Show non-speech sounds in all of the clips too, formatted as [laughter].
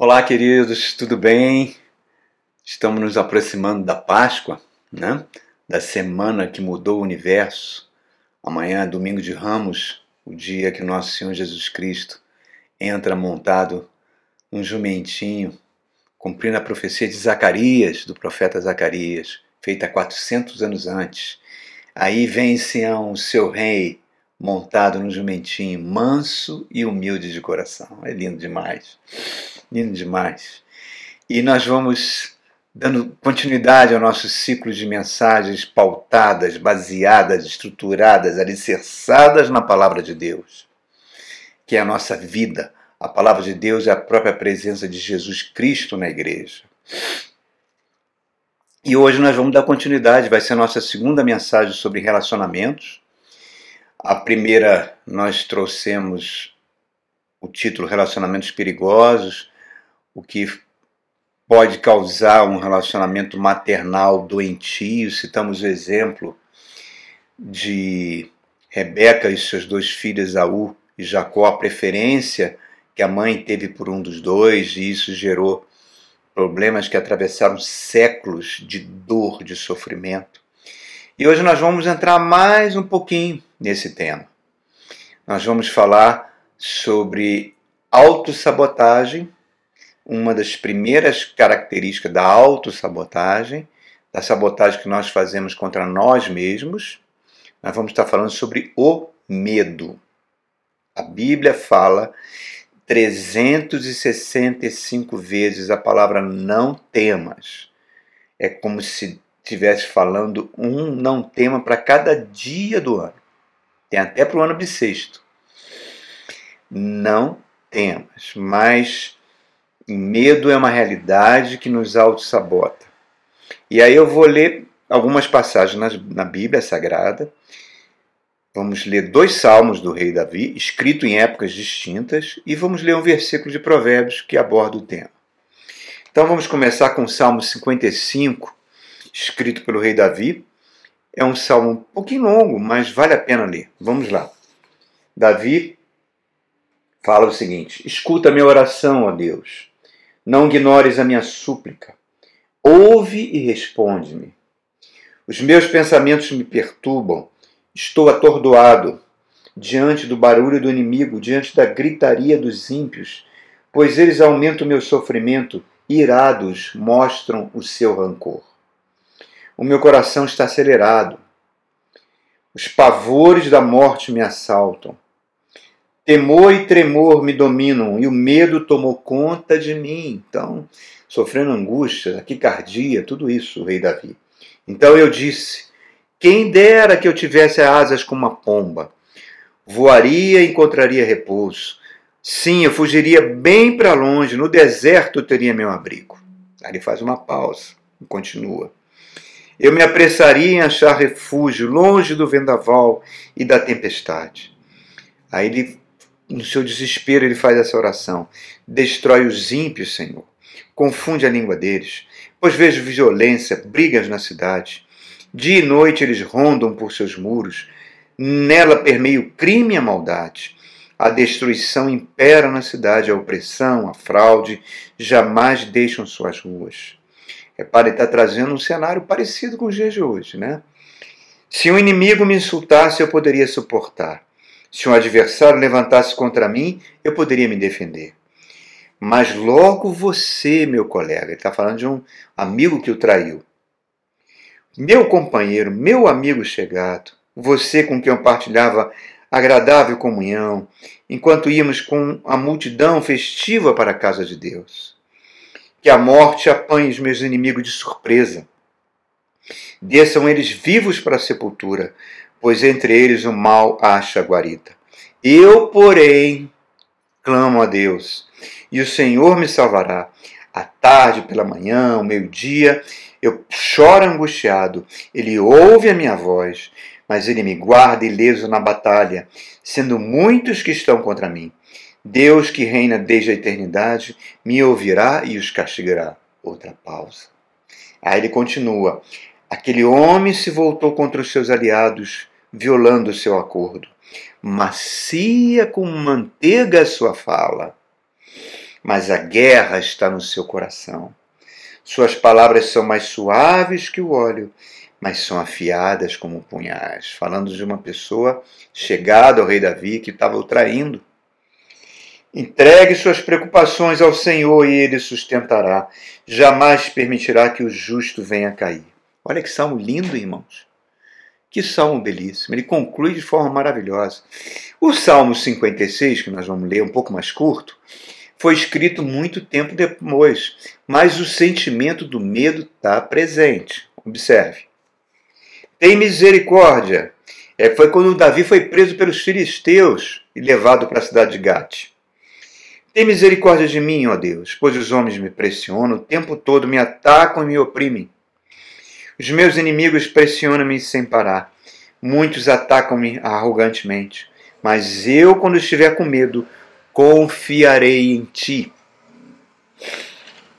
Olá, queridos, tudo bem? Estamos nos aproximando da Páscoa, né? Da semana que mudou o universo. Amanhã, domingo de Ramos, o dia que nosso Senhor Jesus Cristo entra montado num jumentinho, cumprindo a profecia de Zacarias, do profeta Zacarias, feita 400 anos antes. Aí vem Sião, o seu rei, montado num jumentinho, manso e humilde de coração. É lindo demais. Lindo demais. E nós vamos dando continuidade ao nosso ciclo de mensagens pautadas, baseadas, estruturadas, alicerçadas na palavra de Deus, que é a nossa vida. A palavra de Deus é a própria presença de Jesus Cristo na igreja. E hoje nós vamos dar continuidade, vai ser a nossa segunda mensagem sobre relacionamentos. A primeira nós trouxemos o título Relacionamentos Perigosos, o que pode causar um relacionamento maternal doentio. Citamos o exemplo de Rebeca e seus dois filhos, Esaú e Jacó, a preferência que a mãe teve por um dos dois, e isso gerou problemas que atravessaram séculos de dor, de sofrimento. E hoje nós vamos entrar mais um pouquinho nesse tema. Nós vamos falar sobre autossabotagem, uma das primeiras características da autossabotagem, da sabotagem que nós fazemos contra nós mesmos. Nós vamos estar falando sobre o medo. A Bíblia fala 365 vezes a palavra não temas. É como se estivesse falando um não tema para cada dia do ano. Tem até para o ano bissexto. Não temas, mas medo é uma realidade que nos auto-sabota. E aí eu vou ler algumas passagens na, Bíblia Sagrada. Vamos ler dois salmos do rei Davi, escrito em épocas distintas, e vamos ler um versículo de Provérbios que aborda o tema. Então vamos começar com o Salmo 55, escrito pelo rei Davi. É um salmo um pouquinho longo, mas vale a pena ler. Vamos lá. Davi fala o seguinte: Escuta a minha oração, ó Deus. Não ignores a minha súplica. Ouve e responde-me. Os meus pensamentos me perturbam. Estou atordoado diante do barulho do inimigo, diante da gritaria dos ímpios, pois eles aumentam o meu sofrimento, irados mostram o seu rancor. O meu coração está acelerado. Os pavores da morte me assaltam. Temor e tremor me dominam e o medo tomou conta de mim. Então, sofrendo angústia, taquicardia, tudo isso, o rei Davi. Então eu disse: Quem dera que eu tivesse asas como uma pomba. Voaria e encontraria repouso. Sim, eu fugiria bem para longe, no deserto teria meu abrigo. Aí ele faz uma pausa e continua. Eu me apressaria em achar refúgio longe do vendaval e da tempestade. Aí ele, no seu desespero, ele faz essa oração: Destrói os ímpios, Senhor. Confunde a língua deles, pois vejo violência, brigas na cidade. Dia e noite eles rondam por seus muros. Nela permeia o crime e a maldade. A destruição impera na cidade, a opressão, a fraude jamais deixam suas ruas. Repare, está trazendo um cenário parecido com os dias de hoje, né? Se um inimigo me insultasse, eu poderia suportar. Se um adversário levantasse contra mim, eu poderia me defender. Mas logo você, meu colega, ele está falando de um amigo que o traiu. Meu companheiro, meu amigo chegado, você com quem eu partilhava agradável comunhão, enquanto íamos com a multidão festiva para a casa de Deus que a morte apanhe os meus inimigos de surpresa. Desçam eles vivos para a sepultura, pois entre eles o mal acha guarita. Eu, porém, clamo a Deus, e o Senhor me salvará. À tarde, pela manhã, ao meio-dia, eu choro angustiado. Ele ouve a minha voz, mas ele me guarda ileso na batalha, sendo muitos que estão contra mim. Deus que reina desde a eternidade me ouvirá e os castigará. Outra pausa. Aí ele continua: Aquele homem se voltou contra os seus aliados, violando o seu acordo. Macia com manteiga a sua fala, mas a guerra está no seu coração. Suas palavras são mais suaves que o óleo, mas são afiadas como punhais. Falando de uma pessoa chegada ao rei Davi que estava o traindo. Entregue suas preocupações ao Senhor e ele sustentará. Jamais permitirá que o justo venha a cair. Olha que salmo lindo, irmãos. Que salmo belíssimo. Ele conclui de forma maravilhosa. O Salmo 56, que nós vamos ler um pouco mais curto, foi escrito muito tempo depois, mas o sentimento do medo está presente. Observe. Tem misericórdia. É, foi quando Davi foi preso pelos filisteus e levado para a cidade de Gate. Tem misericórdia de mim, ó Deus, pois os homens me pressionam, o tempo todo me atacam e me oprimem. Os meus inimigos pressionam-me sem parar. Muitos atacam-me arrogantemente. Mas eu, quando estiver com medo, confiarei em ti.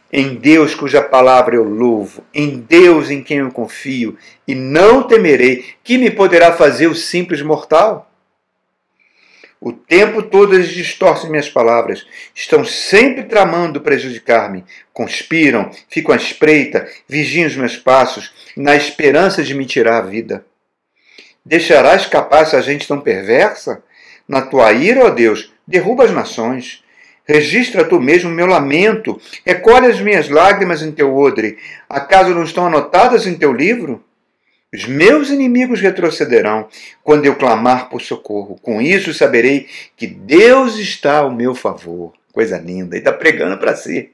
Em Deus cuja palavra eu louvo, em Deus em quem eu confio, e não temerei que me poderá fazer o simples mortal. O tempo todo eles distorcem minhas palavras, estão sempre tramando prejudicar-me, conspiram, ficam à espreita, vigiam os meus passos, na esperança de me tirar a vida. Deixarás escapar essa gente tão perversa? Na tua ira, ó Deus, derruba as nações. Registra tu mesmo meu lamento, recolhe as minhas lágrimas em teu odre. Acaso não estão anotadas em teu livro? Os meus inimigos retrocederão quando eu clamar por socorro. Com isso saberei que Deus está ao meu favor. Coisa linda. E está pregando para si.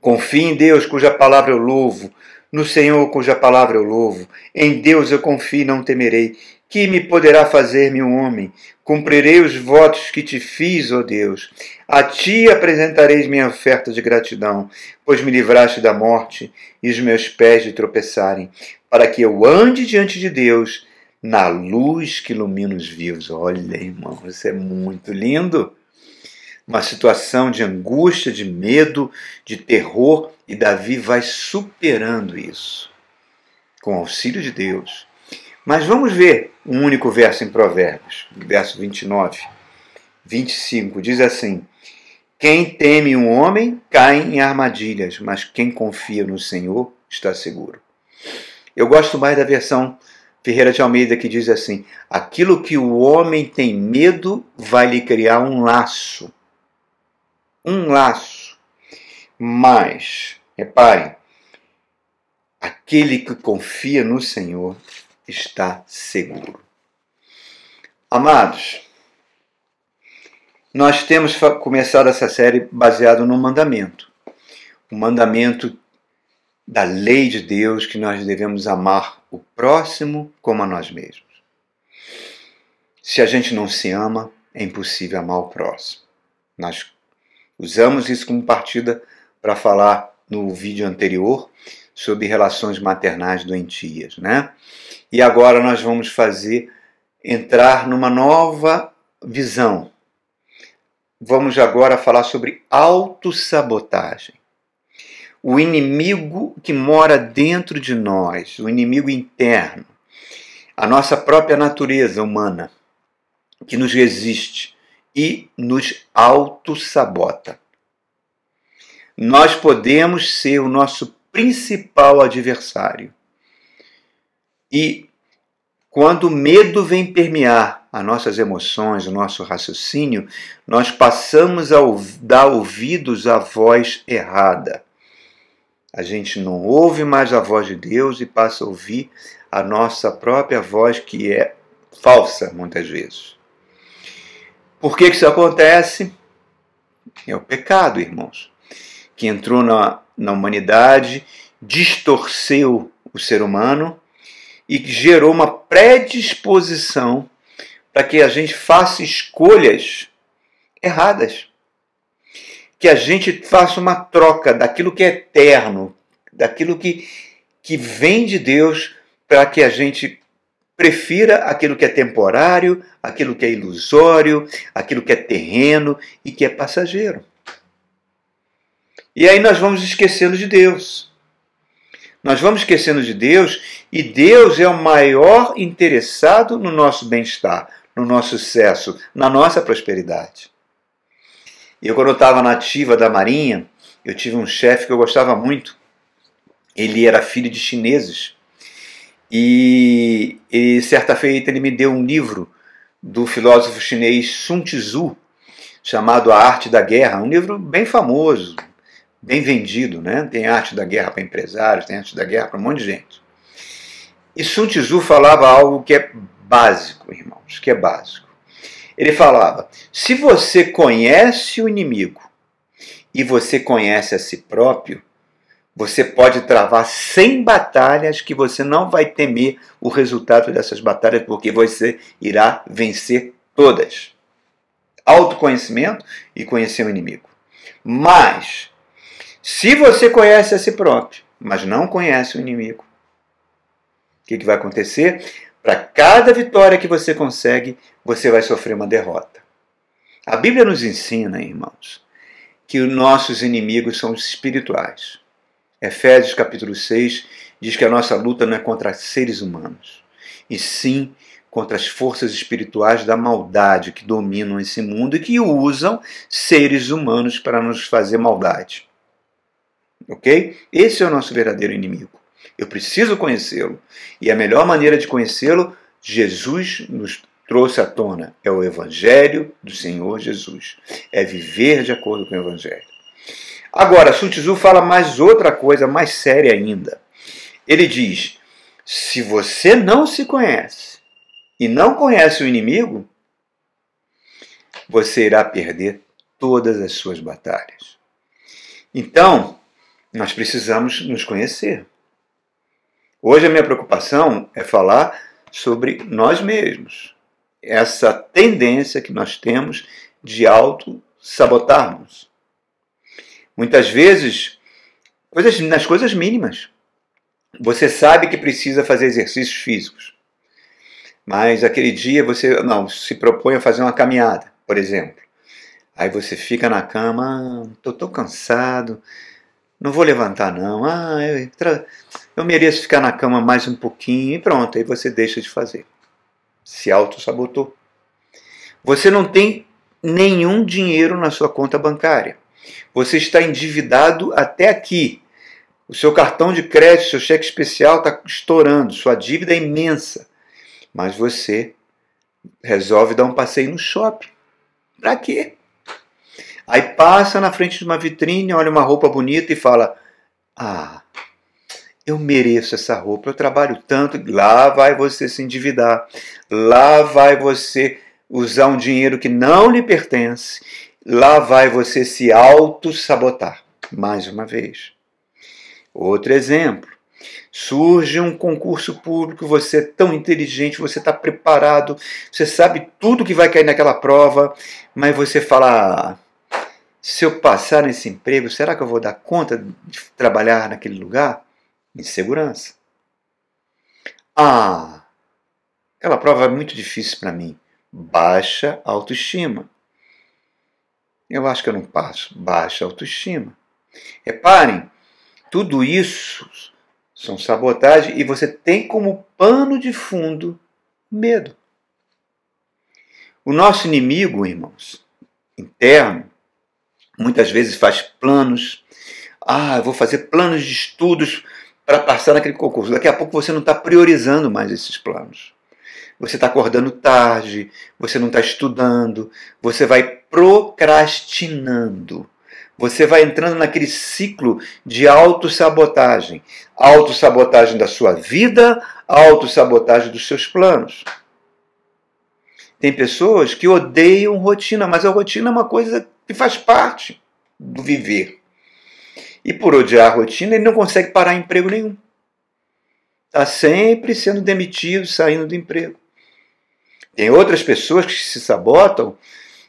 Confie em Deus, cuja palavra eu louvo. No Senhor, cuja palavra eu louvo. Em Deus eu confio e não temerei. Que me poderá fazer-me um homem? Cumprirei os votos que te fiz, ó Deus. A ti apresentareis minha oferta de gratidão, pois me livraste da morte e os meus pés de tropeçarem, para que eu ande diante de Deus na luz que ilumina os vivos. Olha, irmão, isso é muito lindo. Uma situação de angústia, de medo, de terror, e Davi vai superando isso com o auxílio de Deus. Mas vamos ver um único verso em Provérbios, verso 29, 25, diz assim: Quem teme um homem cai em armadilhas, mas quem confia no Senhor está seguro. Eu gosto mais da versão Ferreira de Almeida que diz assim: Aquilo que o homem tem medo vai lhe criar um laço. Um laço. Mas, reparem, aquele que confia no Senhor está seguro. Amados, nós temos começado essa série baseado no mandamento. O mandamento da lei de Deus que nós devemos amar o próximo como a nós mesmos. Se a gente não se ama, é impossível amar o próximo. Nós usamos isso como partida para falar no vídeo anterior sobre relações maternais doentias, né? E agora nós vamos fazer entrar numa nova visão. Vamos agora falar sobre autossabotagem. O inimigo que mora dentro de nós, o inimigo interno, a nossa própria natureza humana, que nos resiste e nos autossabota. Nós podemos ser o nosso principal adversário. E quando o medo vem permear as nossas emoções, o nosso raciocínio, nós passamos a dar ouvidos à voz errada. A gente não ouve mais a voz de Deus e passa a ouvir a nossa própria voz, que é falsa muitas vezes. Por que isso acontece? É o pecado, irmãos, que entrou na na humanidade, distorceu o ser humano e gerou uma predisposição para que a gente faça escolhas erradas. Que a gente faça uma troca daquilo que é eterno, daquilo que, que vem de Deus, para que a gente prefira aquilo que é temporário, aquilo que é ilusório, aquilo que é terreno e que é passageiro. E aí nós vamos esquecendo de Deus. Nós vamos esquecendo de Deus e Deus é o maior interessado no nosso bem-estar, no nosso sucesso, na nossa prosperidade. Eu, quando estava na ativa da Marinha, eu tive um chefe que eu gostava muito. Ele era filho de chineses. E, e certa feita ele me deu um livro do filósofo chinês Sun Tzu, chamado A Arte da Guerra, um livro bem famoso, bem vendido, né? Tem arte da guerra para empresários, tem arte da guerra para um monte de gente. E Sun Tzu falava algo que é básico, irmãos, que é básico. Ele falava: se você conhece o inimigo e você conhece a si próprio, você pode travar 100 batalhas que você não vai temer o resultado dessas batalhas, porque você irá vencer todas. Autoconhecimento e conhecer o inimigo. Mas, se você conhece a si próprio, mas não conhece o inimigo, o que, que vai acontecer? Para cada vitória que você consegue, você vai sofrer uma derrota. A Bíblia nos ensina, irmãos, que os nossos inimigos são os espirituais. Efésios capítulo 6 diz que a nossa luta não é contra seres humanos, e sim contra as forças espirituais da maldade que dominam esse mundo e que usam seres humanos para nos fazer maldade. Ok? Esse é o nosso verdadeiro inimigo. Eu preciso conhecê-lo. E a melhor maneira de conhecê-lo, Jesus nos trouxe à tona. É o Evangelho do Senhor Jesus. É viver de acordo com o Evangelho. Agora, Sun Tzu fala mais outra coisa, mais séria ainda. Ele diz: se você não se conhece e não conhece o inimigo, você irá perder todas as suas batalhas. Então, nós precisamos nos conhecer. Hoje a minha preocupação é falar sobre nós mesmos. Essa tendência que nós temos de auto-sabotarmos. Muitas vezes, coisas, nas coisas mínimas. Você sabe que precisa fazer exercícios físicos. Mas aquele dia você não se propõe a fazer uma caminhada, por exemplo. Aí você fica na cama, estou tão cansado, não vou levantar não. Ah, eu, eu mereço ficar na cama mais um pouquinho e pronto, aí você deixa de fazer. Se auto-sabotou. Você não tem nenhum dinheiro na sua conta bancária. Você está endividado até aqui. O seu cartão de crédito, seu cheque especial está estourando, sua dívida é imensa. Mas você resolve dar um passeio no shopping. Para quê? Aí passa na frente de uma vitrine, olha uma roupa bonita e fala: Ah, eu mereço essa roupa, eu trabalho tanto. Lá vai você se endividar, lá vai você usar um dinheiro que não lhe pertence, lá vai você se auto-sabotar. Mais uma vez. Outro exemplo. Surge um concurso público, você é tão inteligente, você está preparado, você sabe tudo que vai cair naquela prova, mas você fala: ah, se eu passar nesse emprego, será que eu vou dar conta de trabalhar naquele lugar? Insegurança. Ah, aquela prova é muito difícil para mim. Baixa autoestima. Eu acho que eu não passo. Baixa autoestima. Reparem, tudo isso são sabotagem e você tem como pano de fundo medo. O nosso inimigo, irmãos, interno, muitas vezes faz planos. Ah, eu vou fazer planos de estudos para passar naquele concurso. Daqui a pouco você não está priorizando mais esses planos. Você está acordando tarde, você não está estudando, você vai procrastinando. Você vai entrando naquele ciclo de autossabotagem. Autossabotagem da sua vida, autossabotagem dos seus planos. Tem pessoas que odeiam rotina, mas a rotina é uma coisa que faz parte do viver. E por odiar a rotina, ele não consegue parar em emprego nenhum. Está sempre sendo demitido, saindo do emprego. Tem outras pessoas que se sabotam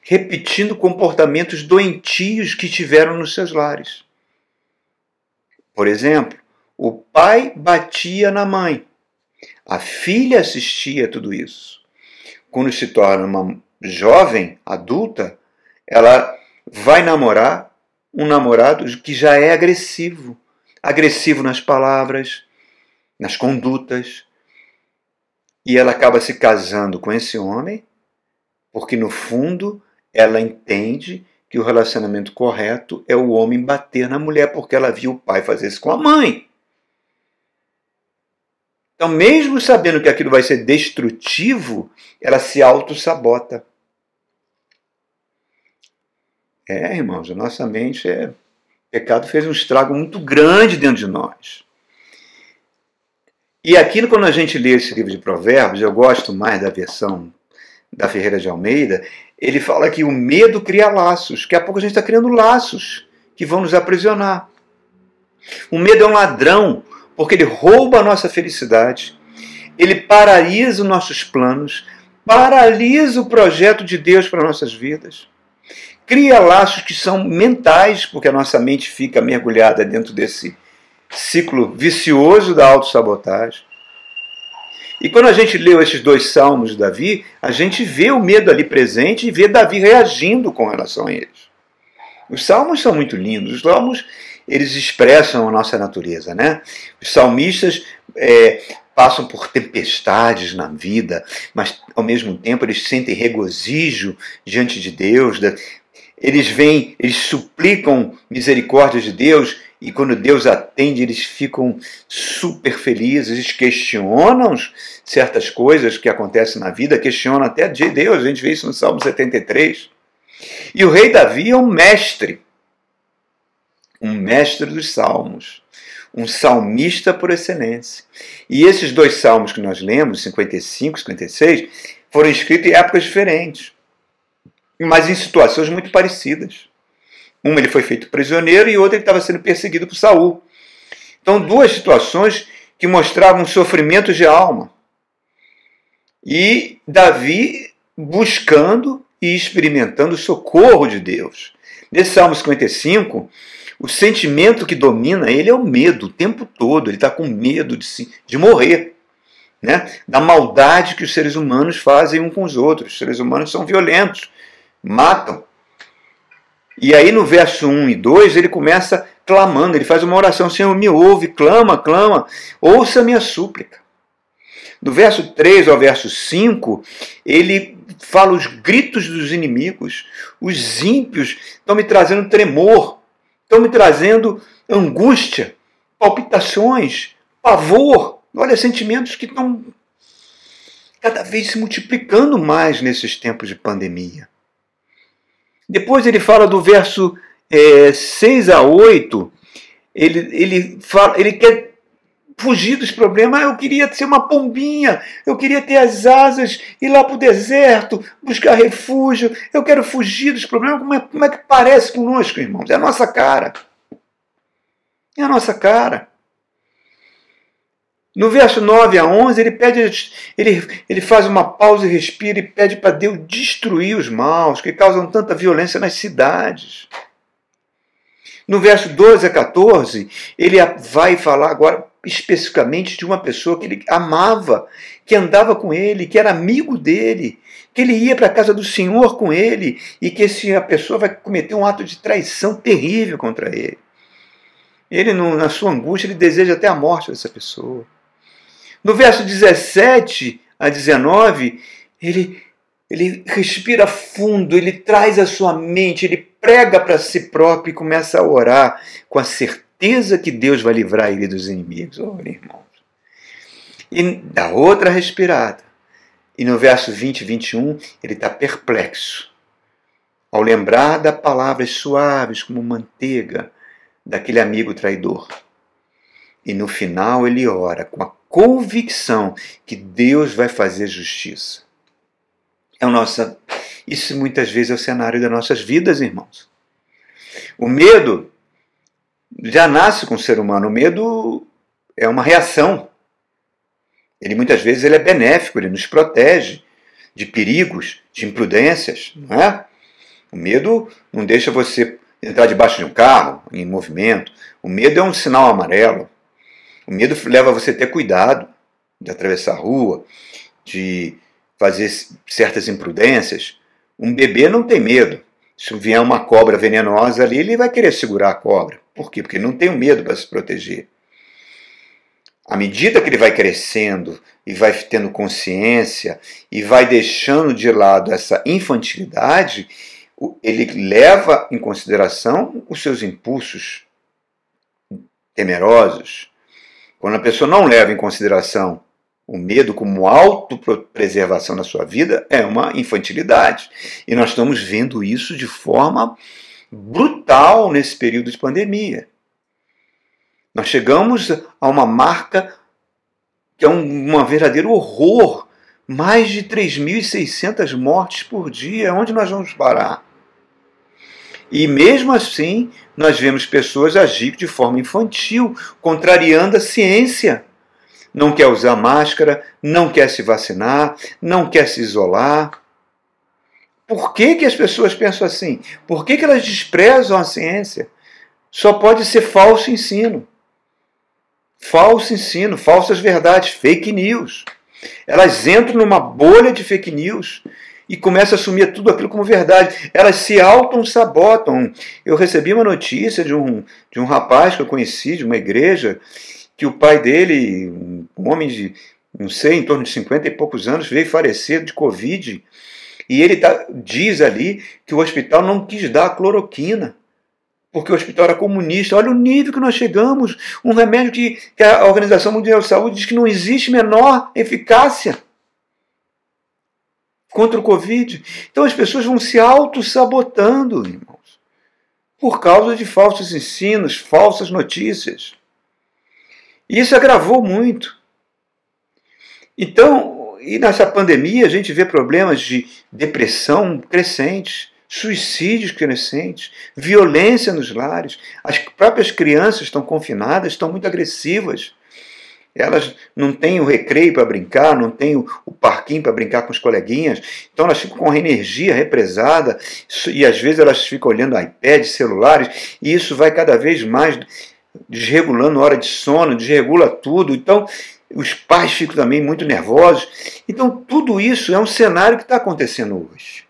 repetindo comportamentos doentios que tiveram nos seus lares. Por exemplo, o pai batia na mãe. A filha assistia a tudo isso. Quando se torna uma jovem, adulta, ela vai namorar um namorado que já é agressivo. Agressivo nas palavras, nas condutas. E ela acaba se casando com esse homem, porque no fundo ela entende que o relacionamento correto é o homem bater na mulher porque ela viu o pai fazer isso com a mãe. Então, mesmo sabendo que aquilo vai ser destrutivo, ela se auto-sabota. É, irmãos, a nossa mente é. O pecado fez um estrago muito grande dentro de nós. E aquilo, quando a gente lê esse livro de Provérbios, eu gosto mais da versão da Ferreira de Almeida, ele fala que o medo cria laços. Daqui a pouco a gente está criando laços que vão nos aprisionar. O medo é um ladrão, porque ele rouba a nossa felicidade, ele paralisa os nossos planos, paralisa o projeto de Deus para nossas vidas. Cria laços que são mentais, porque a nossa mente fica mergulhada dentro desse ciclo vicioso da autossabotagem. E quando a gente leu esses dois salmos de Davi, a gente vê o medo ali presente e vê Davi reagindo com relação a eles. Os salmos são muito lindos, os salmos eles expressam a nossa natureza, né? Os salmistas é, passam por tempestades na vida, mas ao mesmo tempo eles sentem regozijo diante de Deus. Eles vêm, eles suplicam misericórdia de Deus e quando Deus atende, eles ficam super felizes, eles questionam certas coisas que acontecem na vida, questionam até de Deus, a gente vê isso no Salmo 73. E o rei Davi é um mestre, um mestre dos salmos, um salmista por excelência. E esses dois salmos que nós lemos, 55 e 56, foram escritos em épocas diferentes, mas em situações muito parecidas. Um ele foi feito prisioneiro e outro ele estava sendo perseguido por Saul. Então, duas situações que mostravam sofrimento de alma. E Davi buscando e experimentando o socorro de Deus. Nesse Salmo 55, o sentimento que domina ele é o medo o tempo todo. Ele está com medo de, se, de morrer. Né? Da maldade que os seres humanos fazem um com os outros. Os seres humanos são violentos, matam, e aí no verso 1 e 2 ele começa clamando, ele faz uma oração, Senhor, me ouve, clama, clama, ouça minha súplica. Do verso 3 ao verso 5, ele fala os gritos dos inimigos, os ímpios estão me trazendo tremor, estão me trazendo angústia, palpitações, pavor. Olha, sentimentos que estão cada vez se multiplicando mais nesses tempos de pandemia. Depois ele fala do verso é, 6 a 8, ele, ele, fala, ele quer fugir dos problemas. Ah, eu queria ser uma pombinha, eu queria ter as asas, ir lá para o deserto, buscar refúgio. Eu quero fugir dos problemas. Como é, como é que parece conosco, irmãos? É a nossa cara. É a nossa cara. No verso 9 a 11, ele pede, ele, ele faz uma pausa e respira e pede para Deus destruir os maus que causam tanta violência nas cidades. No verso 12 a 14, ele vai falar agora especificamente de uma pessoa que ele amava, que andava com ele, que era amigo dele, que ele ia para a casa do Senhor com ele e que essa pessoa vai cometer um ato de traição terrível contra ele. Ele, na sua angústia, ele deseja até a morte dessa pessoa. No verso 17 a 19, ele, ele respira fundo, ele traz a sua mente, ele prega para si próprio e começa a orar com a certeza que Deus vai livrar ele dos inimigos. Oh, irmãos. E da outra respirada. E no verso 20 e 21, ele está perplexo. Ao lembrar das palavras suaves como manteiga daquele amigo traidor. E no final ele ora com a convicção que Deus vai fazer justiça. É o nosso, isso muitas vezes é o cenário das nossas vidas, irmãos. O medo já nasce com o ser humano. O medo é uma reação. Ele muitas vezes ele é benéfico, ele nos protege de perigos, de imprudências, não é? O medo não deixa você entrar debaixo de um carro em movimento. O medo é um sinal amarelo. O medo leva você a ter cuidado de atravessar a rua, de fazer certas imprudências. Um bebê não tem medo. Se vier uma cobra venenosa ali, ele vai querer segurar a cobra. Por quê? Porque ele não tem o medo para se proteger. À medida que ele vai crescendo e vai tendo consciência e vai deixando de lado essa infantilidade, ele leva em consideração os seus impulsos temerosos. Quando a pessoa não leva em consideração o medo como autopreservação na sua vida, é uma infantilidade. E nós estamos vendo isso de forma brutal nesse período de pandemia. Nós chegamos a uma marca que é um, verdadeiro horror. Mais de 3.600 mortes por dia. Onde nós vamos parar? E mesmo assim, nós vemos pessoas agir de forma infantil, contrariando a ciência. Não quer usar máscara, não quer se vacinar, não quer se isolar. Por que, que as pessoas pensam assim? Por que, que elas desprezam a ciência? Só pode ser falso ensino. Falso ensino, falsas verdades, fake news. Elas entram numa bolha de fake news e começam a assumir tudo aquilo como verdade. Elas se auto-sabotam. Eu recebi uma notícia de um, de um rapaz que eu conheci, de uma igreja, que o pai dele, um homem de, não sei, em torno de 50 e poucos anos, veio falecer de Covid. E ele tá, diz ali que o hospital não quis dar cloroquina porque o hospital era comunista. Olha o nível que nós chegamos. Um remédio que, que, a Organização Mundial de Saúde diz que não existe menor eficácia contra o Covid. Então as pessoas vão se auto-sabotando, irmãos, por causa de falsos ensinos, falsas notícias. E isso agravou muito. Então, e nessa pandemia a gente vê problemas de depressão crescentes, suicídios crescentes, violência nos lares. As próprias crianças estão confinadas, estão muito agressivas. Elas não têm o recreio para brincar, não têm o, parquinho para brincar com os coleguinhas, então elas ficam com a energia represada e às vezes elas ficam olhando iPads, celulares, e isso vai cada vez mais desregulando a hora de sono, desregula tudo. Então, os pais ficam também muito nervosos. Então, tudo isso é um cenário que está acontecendo hoje.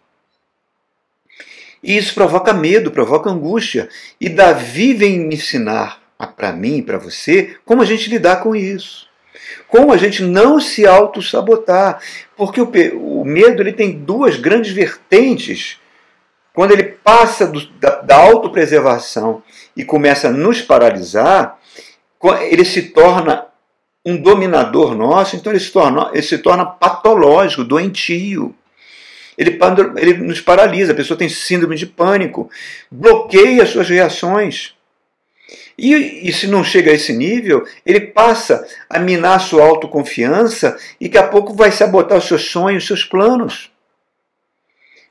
E isso provoca medo, provoca angústia. E Davi vem ensinar para mim e para você como a gente lidar com isso. Como a gente não se auto-sabotar. Porque o, o, medo ele tem duas grandes vertentes. Quando ele passa do, da, da autopreservação e começa a nos paralisar, ele se torna um dominador nosso, então ele se torna, ele se torna patológico, doentio. Ele, ele nos paralisa, a pessoa tem síndrome de pânico, bloqueia as suas reações. E, e, se não chega a esse nível, ele passa a minar a sua autoconfiança e daqui a pouco vai sabotar os seus sonhos, os seus planos.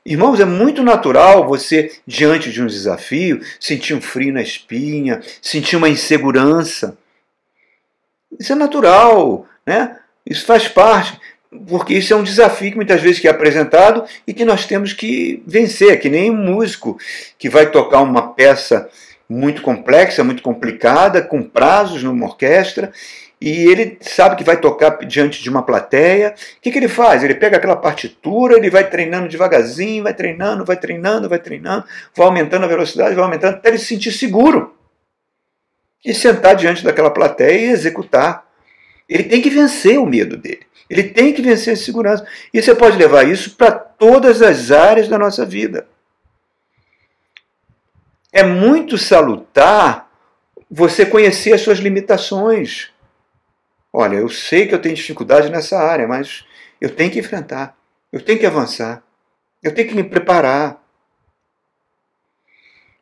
Irmãos, é muito natural você, diante de um desafio, sentir um frio na espinha, sentir uma insegurança. Isso é natural, né? Isso faz parte porque isso é um desafio que muitas vezes é apresentado e que nós temos que vencer, é que nem um músico que vai tocar uma peça muito complexa, muito complicada, com prazos numa orquestra, e ele sabe que vai tocar diante de uma plateia. O que, que ele faz? Ele pega aquela partitura, ele vai treinando devagarzinho, vai treinando, vai treinando, vai treinando, vai aumentando a velocidade, vai aumentando, até ele se sentir seguro. E sentar diante daquela plateia e executar. Ele tem que vencer o medo dele. Ele tem que vencer a segurança. E você pode levar isso para todas as áreas da nossa vida. É muito salutar você conhecer as suas limitações. Olha, eu sei que eu tenho dificuldade nessa área, mas eu tenho que enfrentar, eu tenho que avançar, eu tenho que me preparar.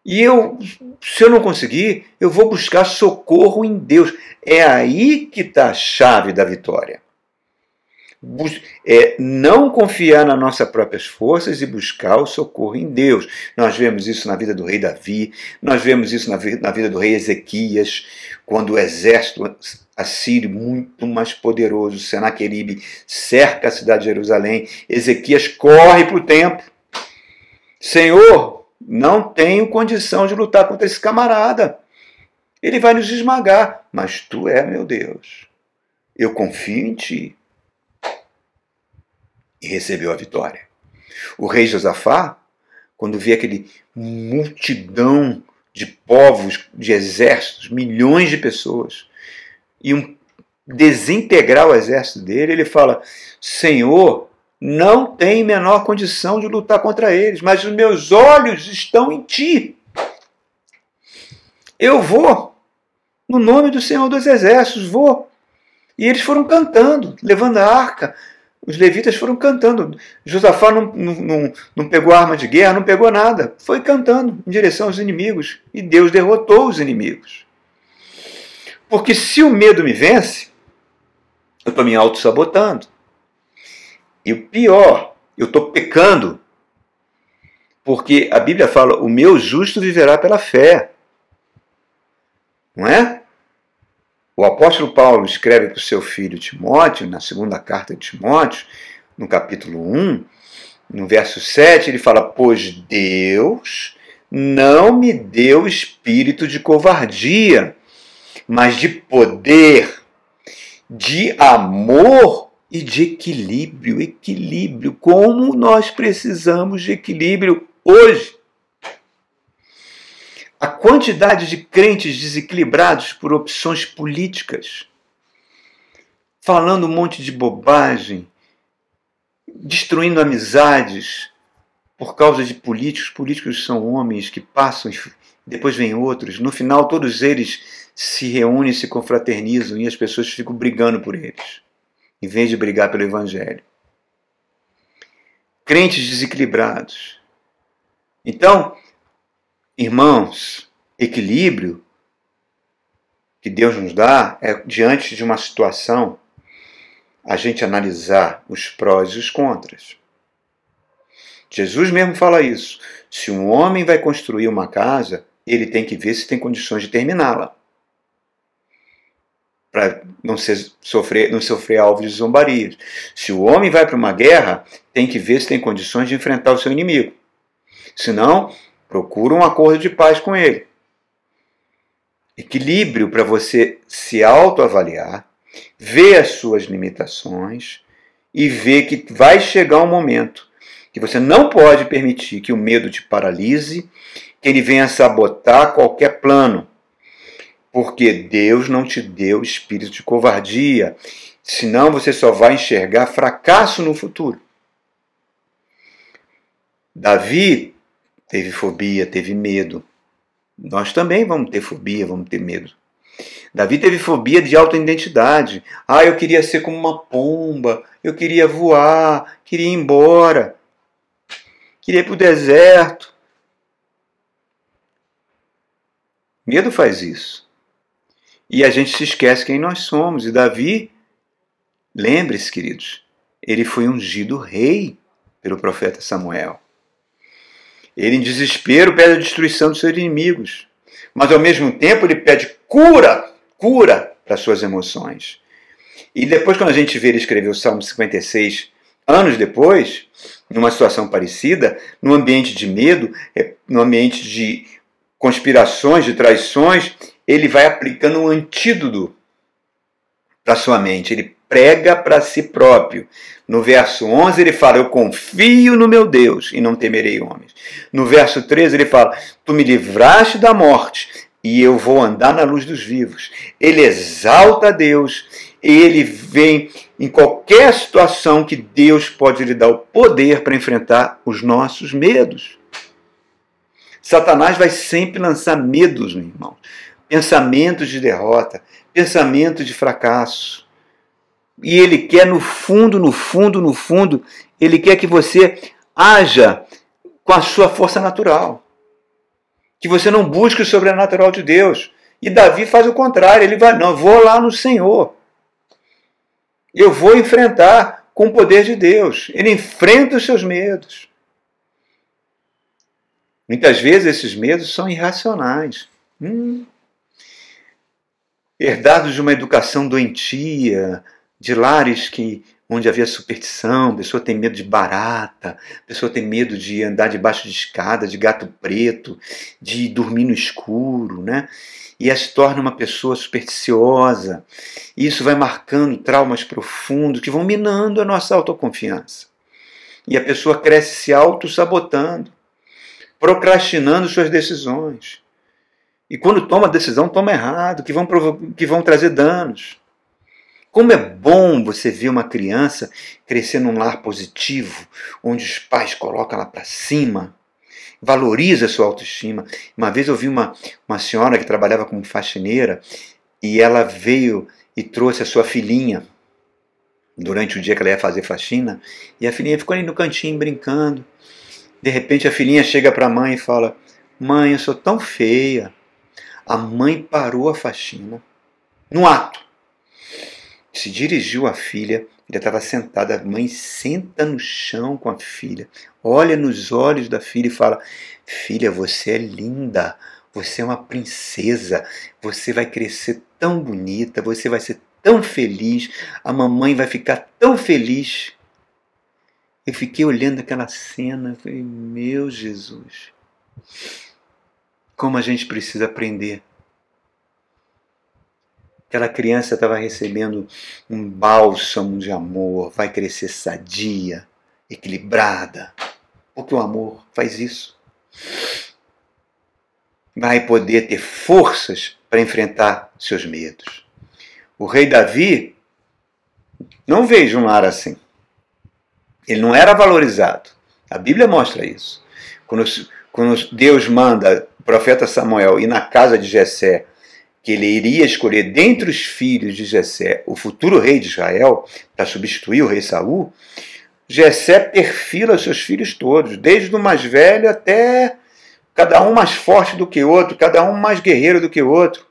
E eu, se eu não conseguir, eu vou buscar socorro em Deus. É aí que está a chave da vitória é, não confiar nas nossas próprias forças e buscar o socorro em Deus. Nós vemos isso na vida do rei Davi, nós vemos isso na vida, na vida do rei Ezequias, quando o exército assírio, muito mais poderoso, Senaqueribe, cerca a cidade de Jerusalém, Ezequias corre para o templo. Senhor, não tenho condição de lutar contra esse camarada. Ele vai nos esmagar, mas tu é meu Deus. Eu confio em ti e recebeu a vitória. O rei Josafá, quando vê aquele multidão de povos, de exércitos, milhões de pessoas, e um desintegrar o exército dele, ele fala: Senhor, não tenho menor condição de lutar contra eles, mas os meus olhos estão em ti. Eu vou, no nome do Senhor dos Exércitos, vou. E eles foram cantando, levando a arca. Os levitas foram cantando. Josafá não, não, não pegou arma de guerra, não pegou nada. Foi cantando em direção aos inimigos. E Deus derrotou os inimigos. Porque se o medo me vence, eu estou me auto-sabotando. E o pior, eu estou pecando. Porque a Bíblia fala: o meu justo viverá pela fé. Não é? O apóstolo Paulo escreve para o seu filho Timóteo, na segunda carta de Timóteo, no capítulo 1, no verso 7, ele fala: Pois Deus não me deu espírito de covardia, mas de poder, de amor e de equilíbrio. Equilíbrio. Como nós precisamos de equilíbrio hoje. Quantidade de crentes desequilibrados por opções políticas, falando um monte de bobagem, destruindo amizades por causa de políticos. Políticos são homens que passam, depois vêm outros. No final, todos eles se reúnem, se confraternizam e as pessoas ficam brigando por eles, em vez de brigar pelo Evangelho. Crentes desequilibrados. Então, Irmãos, equilíbrio que Deus nos dá é diante de uma situação a gente analisar os prós e os contras. Jesus mesmo fala isso. Se um homem vai construir uma casa, ele tem que ver se tem condições de terminá-la. Para não, sofrer, não sofrer alvos de zombarias. Se o homem vai para uma guerra, tem que ver se tem condições de enfrentar o seu inimigo. Senão, Procura um acordo de paz com ele. Equilíbrio para você se autoavaliar, ver as suas limitações e ver que vai chegar um momento que você não pode permitir que o medo te paralise, que ele venha sabotar qualquer plano. Porque Deus não te deu espírito de covardia, senão você só vai enxergar fracasso no futuro. Davi teve fobia, teve medo. Nós também vamos ter fobia, vamos ter medo. Davi teve fobia de autoidentidade. Ah, eu queria ser como uma pomba, eu queria voar, queria ir embora, queria ir para o deserto. Medo faz isso. E a gente se esquece quem nós somos. E Davi, lembre-se, queridos, ele foi ungido rei pelo profeta Samuel. Ele, em desespero, pede a destruição dos seus inimigos. Mas, ao mesmo tempo, ele pede cura, cura para suas emoções. E depois, quando a gente vê ele escrever o Salmo 56, anos depois, numa situação parecida, num ambiente de medo, é, num ambiente de conspirações, de traições, ele vai aplicando um antídoto para sua mente. Ele prega para si próprio. No verso 11 ele fala: Eu confio no meu Deus e não temerei homens. No verso 13 ele fala: Tu me livraste da morte e eu vou andar na luz dos vivos. Ele exalta a Deus ele vem em qualquer situação que Deus pode lhe dar o poder para enfrentar os nossos medos. Satanás vai sempre lançar medos, meu irmão. Pensamentos de derrota, pensamentos de fracasso e ele quer no fundo, no fundo, no fundo, ele quer que você haja com a sua força natural. Que você não busque o sobrenatural de Deus. E Davi faz o contrário, ele vai, não, vou lá no Senhor. Eu vou enfrentar com o poder de Deus. Ele enfrenta os seus medos. Muitas vezes esses medos são irracionais. Hum. Herdados de uma educação doentia, de lares que onde havia superstição, pessoa tem medo de barata, pessoa tem medo de andar debaixo de escada, de gato preto, de dormir no escuro, né? E ela se torna uma pessoa supersticiosa. E isso vai marcando traumas profundos que vão minando a nossa autoconfiança. E a pessoa cresce se auto-sabotando, procrastinando suas decisões. E quando toma a decisão, toma errado, que vão, que vão trazer danos Como é bom você ver uma criança crescer num lar positivo, onde os pais colocam ela para cima, valoriza a sua autoestima. Uma vez eu vi uma, uma senhora que trabalhava como faxineira e ela veio e trouxe a sua filhinha durante o dia que ela ia fazer faxina, e a filhinha ficou ali no cantinho brincando. De repente a filhinha chega para a mãe e fala: Mãe, eu sou tão feia. A mãe parou a faxina, no ato. Se dirigiu à filha, ela estava sentada. A mãe senta no chão com a filha, olha nos olhos da filha e fala: Filha, você é linda, você é uma princesa, você vai crescer tão bonita, você vai ser tão feliz, a mamãe vai ficar tão feliz. Eu fiquei olhando aquela cena e falei, meu Jesus, como a gente precisa aprender. Aquela criança estava recebendo um bálsamo de amor, vai crescer sadia, equilibrada, porque o amor faz isso. Vai poder ter forças para enfrentar seus medos. O rei Davi não vejo um lar assim. Ele não era valorizado. A Bíblia mostra isso. Quando, quando Deus manda o profeta Samuel ir na casa de Jessé, que ele iria escolher dentre os filhos de Jessé o futuro rei de Israel para substituir o rei Saul, Jessé perfila seus filhos todos, desde o mais velho até cada um mais forte do que o outro, cada um mais guerreiro do que o outro.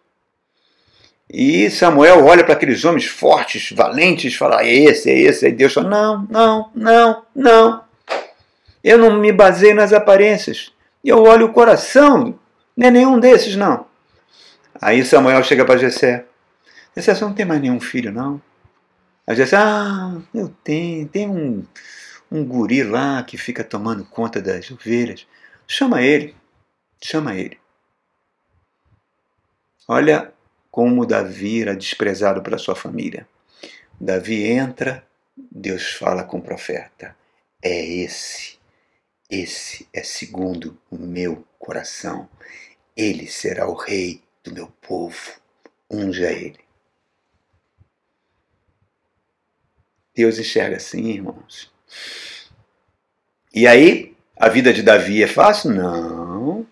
E Samuel olha para aqueles homens fortes, valentes, fala: é esse, é esse. Aí Deus fala: não, não, não, não. Eu não me baseio nas aparências. Eu olho o coração. Não é nenhum desses, não. Aí Samuel chega para Jessé. Jessé, você não tem mais nenhum filho, não? Aí Jessé, ah, eu tenho. Tem um, um guri lá que fica tomando conta das ovelhas. Chama ele. Chama ele. Olha como Davi era desprezado pela sua família. Davi entra, Deus fala com o profeta: É esse, esse é segundo o meu coração. Ele será o rei do meu povo. Unja ele. Deus enxerga assim, irmãos. E aí, a vida de Davi é fácil? Não.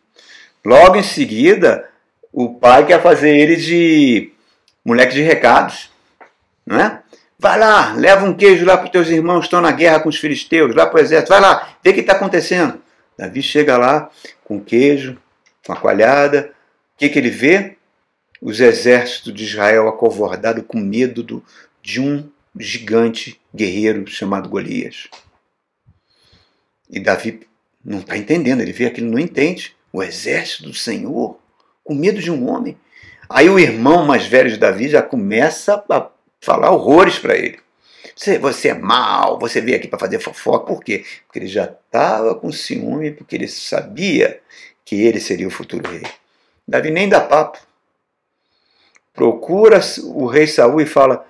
Logo em seguida, o pai quer fazer ele de moleque de recados, não é? Vai lá, leva um queijo lá para os teus irmãos que estão na guerra com os filisteus, lá para o exército, vai lá, vê o que está acontecendo. Davi chega lá com queijo, com a coalhada, que, que ele vê? Os exércitos de Israel acovordados com medo do, de um gigante guerreiro chamado Golias. E Davi não está entendendo, ele vê aquilo, não entende. O exército do Senhor com medo de um homem. Aí o irmão mais velho de Davi já começa a falar horrores para ele. Você, você é mal, você veio aqui para fazer fofoca. Por quê? Porque ele já estava com ciúme, porque ele sabia que ele seria o futuro rei. Davi nem dá papo. Procura o rei Saul e fala: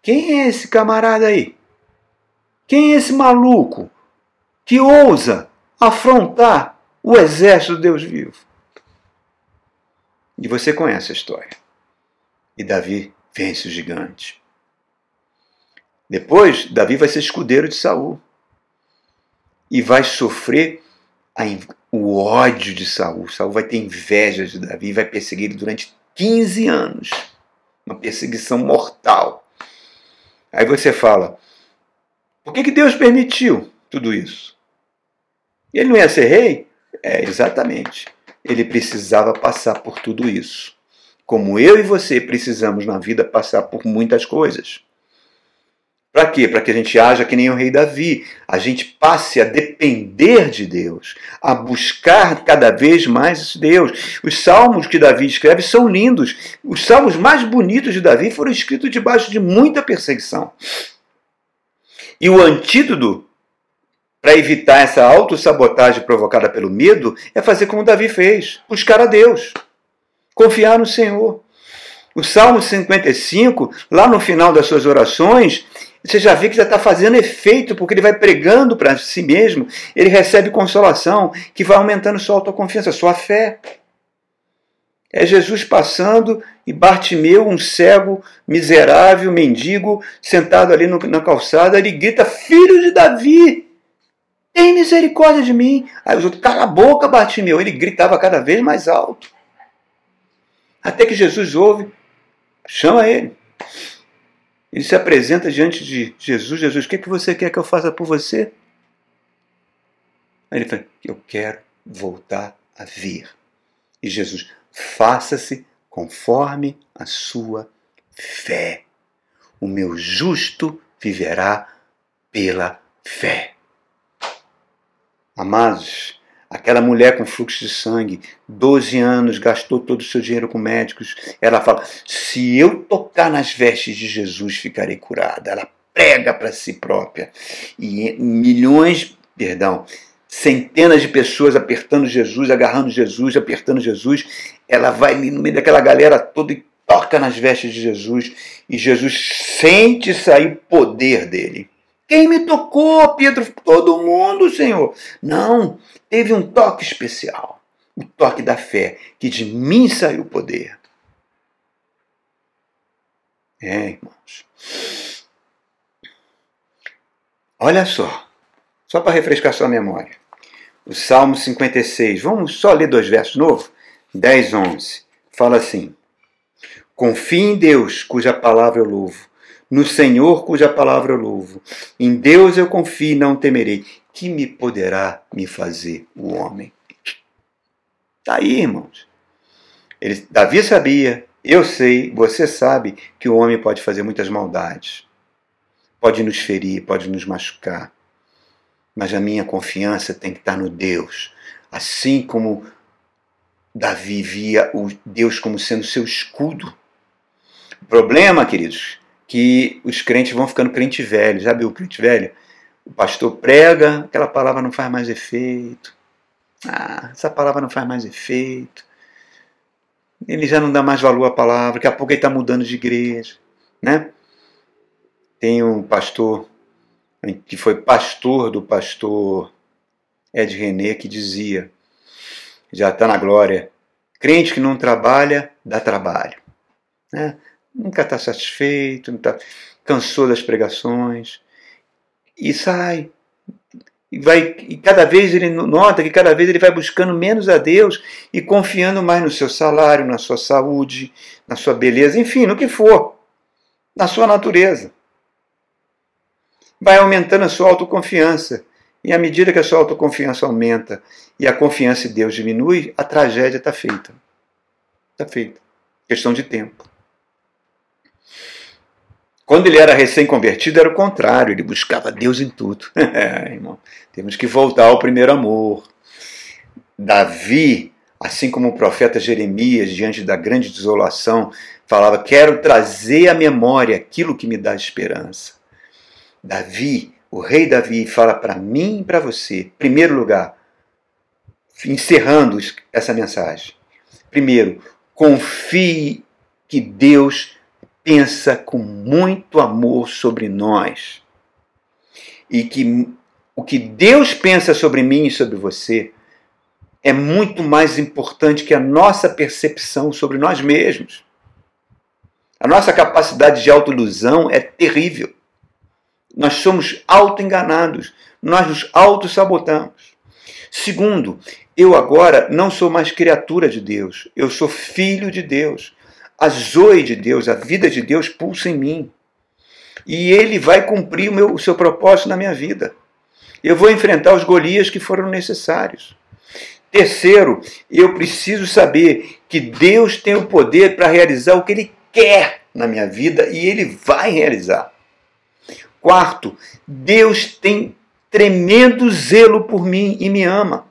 Quem é esse camarada aí? Quem é esse maluco que ousa afrontar o exército de Deus vivo? E você conhece a história. E Davi vence o gigante. Depois, Davi vai ser escudeiro de Saul. E vai sofrer a, o ódio de Saul. Saul vai ter inveja de Davi e vai perseguir ele durante 15 anos. Uma perseguição mortal. Aí você fala: por que, que Deus permitiu tudo isso? Ele não ia ser rei? É, exatamente ele precisava passar por tudo isso. Como eu e você precisamos na vida passar por muitas coisas. Para quê? Para que a gente haja que nem o rei Davi. A gente passe a depender de Deus, a buscar cada vez mais Deus. Os salmos que Davi escreve são lindos. Os salmos mais bonitos de Davi foram escritos debaixo de muita perseguição. E o antídoto para evitar essa autossabotagem provocada pelo medo, é fazer como Davi fez: buscar a Deus, confiar no Senhor. O Salmo 55, lá no final das suas orações, você já vê que já está fazendo efeito, porque ele vai pregando para si mesmo, ele recebe consolação, que vai aumentando sua autoconfiança, sua fé. É Jesus passando E Bartimeu, um cego, miserável, mendigo, sentado ali no, na calçada, ele grita: Filho de Davi, tem misericórdia de mim. Aí os outros, cala a boca, Bartimeu. Ele gritava cada vez mais alto. Até que Jesus ouve, chama ele. Ele se apresenta diante de Jesus: Jesus, o que, é que você quer que eu faça por você? Aí ele fala: Eu quero voltar a ver. E Jesus, faça-se conforme a sua fé. O meu justo viverá pela fé. Amados, aquela mulher com fluxo de sangue, 12 anos, gastou todo o seu dinheiro com médicos. Ela fala: se eu tocar nas vestes de Jesus, ficarei curada. Ela prega para si própria. E milhões, perdão, centenas de pessoas apertando Jesus, agarrando Jesus, apertando Jesus. Ela vai ali no meio daquela galera toda e toca nas vestes de Jesus. E Jesus sente sair poder dele. Quem me tocou, Pedro? Todo mundo, Senhor. Não, teve um toque especial. O toque da fé, que de mim saiu poder. É, irmãos. Olha só. Só para refrescar sua memória. O Salmo 56, vamos só ler dois versos novos? 10, 11. Fala assim: Confie em Deus, cuja palavra eu louvo, no Senhor, cuja palavra eu louvo. Em Deus eu confio e não temerei. Que me poderá me fazer o homem? Está aí, irmãos. Ele, Davi sabia, eu sei, você sabe que o homem pode fazer muitas maldades. Pode nos ferir, pode nos machucar mas a minha confiança tem que estar no Deus. Assim como Davi via o Deus como sendo seu escudo. O problema, queridos, que os crentes vão ficando crente velho. Já viu o crente velho? O pastor prega, aquela palavra não faz mais efeito. Ah, essa palavra não faz mais efeito. Ele já não dá mais valor à palavra, daqui a pouco ele está mudando de igreja. Né? Tem um pastor que foi pastor do pastor Ed René, que dizia, já está na glória, crente que não trabalha, dá trabalho. Né? Nunca está satisfeito, não tá, cansou das pregações, e sai. E, vai, e cada vez ele nota que cada vez ele vai buscando menos a Deus e confiando mais no seu salário, na sua saúde, na sua beleza, enfim, no que for, na sua natureza vai aumentando a sua autoconfiança. E à medida que a sua autoconfiança aumenta e a confiança em Deus diminui, a tragédia está feita. Está feita. Questão de tempo. Quando ele era recém-convertido, era o contrário, ele buscava Deus em tudo. [laughs] é, irmão, temos que voltar ao primeiro amor. Davi, assim como o profeta Jeremias, diante da grande desolação, falava: Quero trazer à memória aquilo que me dá esperança. Davi, o rei Davi, fala para mim e para você, em primeiro lugar, encerrando essa mensagem. Primeiro, confie que Deus pensa com muito amor sobre nós. E que o que Deus pensa sobre mim e sobre você é muito mais importante que a nossa percepção sobre nós mesmos. A nossa capacidade de autoilusão é terrível. Nós somos auto-enganados, nós nos auto-sabotamos. Segundo, eu agora não sou mais criatura de Deus, eu sou filho de Deus. A zoe de Deus, a vida de Deus pulsa em mim. E ele vai cumprir o, meu, o seu propósito na minha vida. Eu vou enfrentar os Golias que foram necessários. Terceiro, eu preciso saber que Deus tem o poder para realizar o que Ele quer na minha vida e Ele vai realizar. Quarto, Deus tem tremendo zelo por mim e me ama.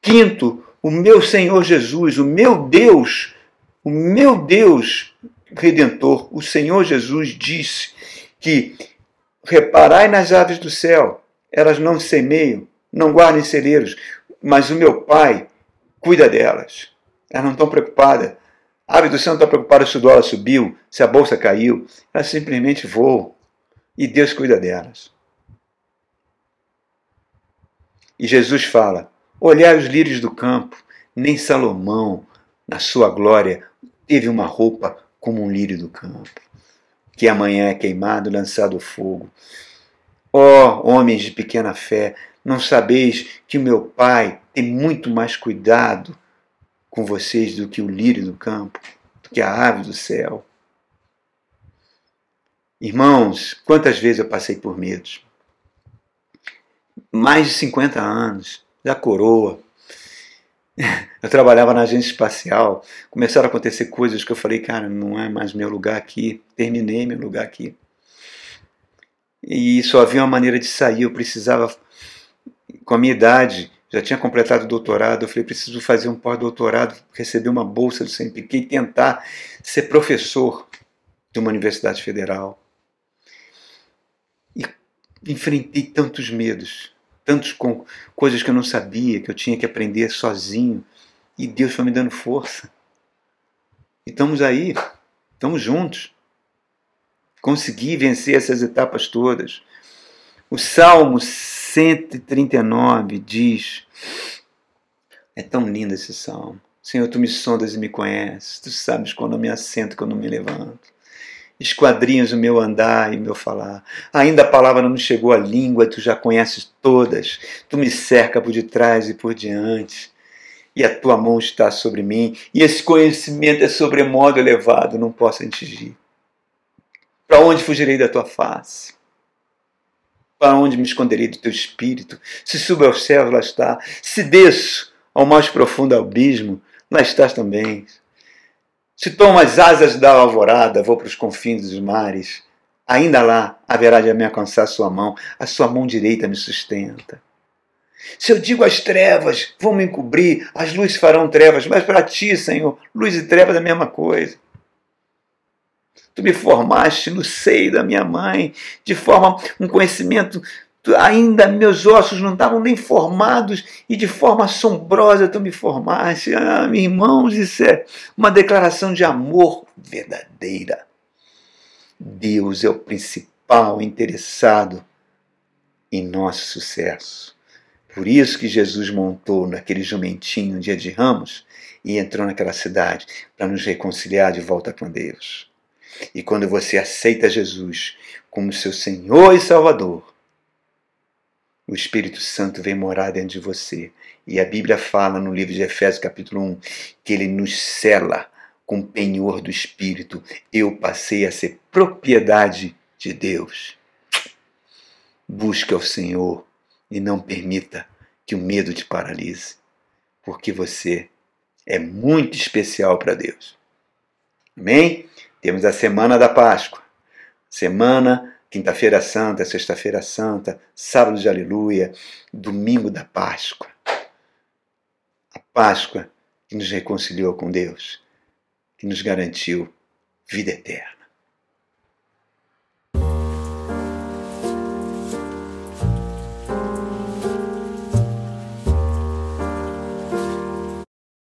Quinto, o meu Senhor Jesus, o meu Deus, o meu Deus redentor, o Senhor Jesus disse que reparai nas aves do céu, elas não semeiam, não guardem celeiros, mas o meu Pai cuida delas. Elas não estão preocupadas. A ave do céu não está preocupada se o dólar subiu, se a bolsa caiu. Elas simplesmente voam e Deus cuida delas. E Jesus fala: Olhai os lírios do campo, nem Salomão, na sua glória, teve uma roupa como um lírio do campo, que amanhã é queimado, lançado ao fogo. Ó oh, homens de pequena fé, não sabeis que o meu Pai tem muito mais cuidado com vocês do que o lírio do campo, do que a ave do céu? Irmãos, quantas vezes eu passei por medos? Mais de 50 anos, já coroa. [laughs] Eu trabalhava na agência espacial, começaram a acontecer coisas que eu falei, cara, não é mais meu lugar aqui, terminei meu lugar aqui. E só havia uma maneira de sair, eu precisava, com a minha idade, já tinha completado o doutorado, eu falei, preciso fazer um pós-doutorado, receber uma bolsa do CNPq e tentar ser professor de uma universidade federal. E enfrentei tantos medos, tantas coisas que eu não sabia, que eu tinha que aprender sozinho. E Deus foi me dando força. E estamos aí, estamos juntos. Consegui vencer essas etapas todas. O Salmo 139 diz: É tão lindo esse salmo. Senhor, tu me sondas e me conheces. Tu sabes quando eu me assento, quando eu me levanto esquadrinhas o meu andar e o meu falar. Ainda a palavra não me chegou à língua, tu já conheces todas. Tu me cerca por detrás e por diante. E a tua mão está sobre mim, e esse conhecimento é sobremodo elevado, não posso atingir. Para onde fugirei da tua face? Para onde me esconderei do teu espírito? Se subo ao céu, lá está. Se desço ao mais profundo abismo, lá estás também. Se tomo as asas da alvorada, vou para os confins dos mares, ainda lá haverá de me alcançar sua mão, a sua mão direita me sustenta. Se eu digo as trevas vão me encobrir, as luzes farão trevas, mas para ti, Senhor, luz e trevas é a mesma coisa. Tu me formaste no seio da minha mãe, de forma um conhecimento ainda meus ossos não estavam nem formados e de forma assombrosa tu me formaste. Ah, meus irmãos, isso é uma declaração de amor verdadeira. Deus é o principal interessado em nosso sucesso. Por isso que Jesus montou naquele jumentinho dia de ramos e entrou naquela cidade para nos reconciliar de volta com Deus. E quando você aceita Jesus como seu Senhor e Salvador, o Espírito Santo vem morar dentro de você. E a Bíblia fala no livro de Efésios, capítulo 1, que ele nos cela com o penhor do Espírito. Eu passei a ser propriedade de Deus. Busque ao Senhor e não permita que o medo te paralise, porque você é muito especial para Deus. Amém? Temos a semana da Páscoa. Semana Quinta-feira Santa, Sexta-feira Santa, Sábado de Aleluia, Domingo da Páscoa. A Páscoa que nos reconciliou com Deus, que nos garantiu vida eterna.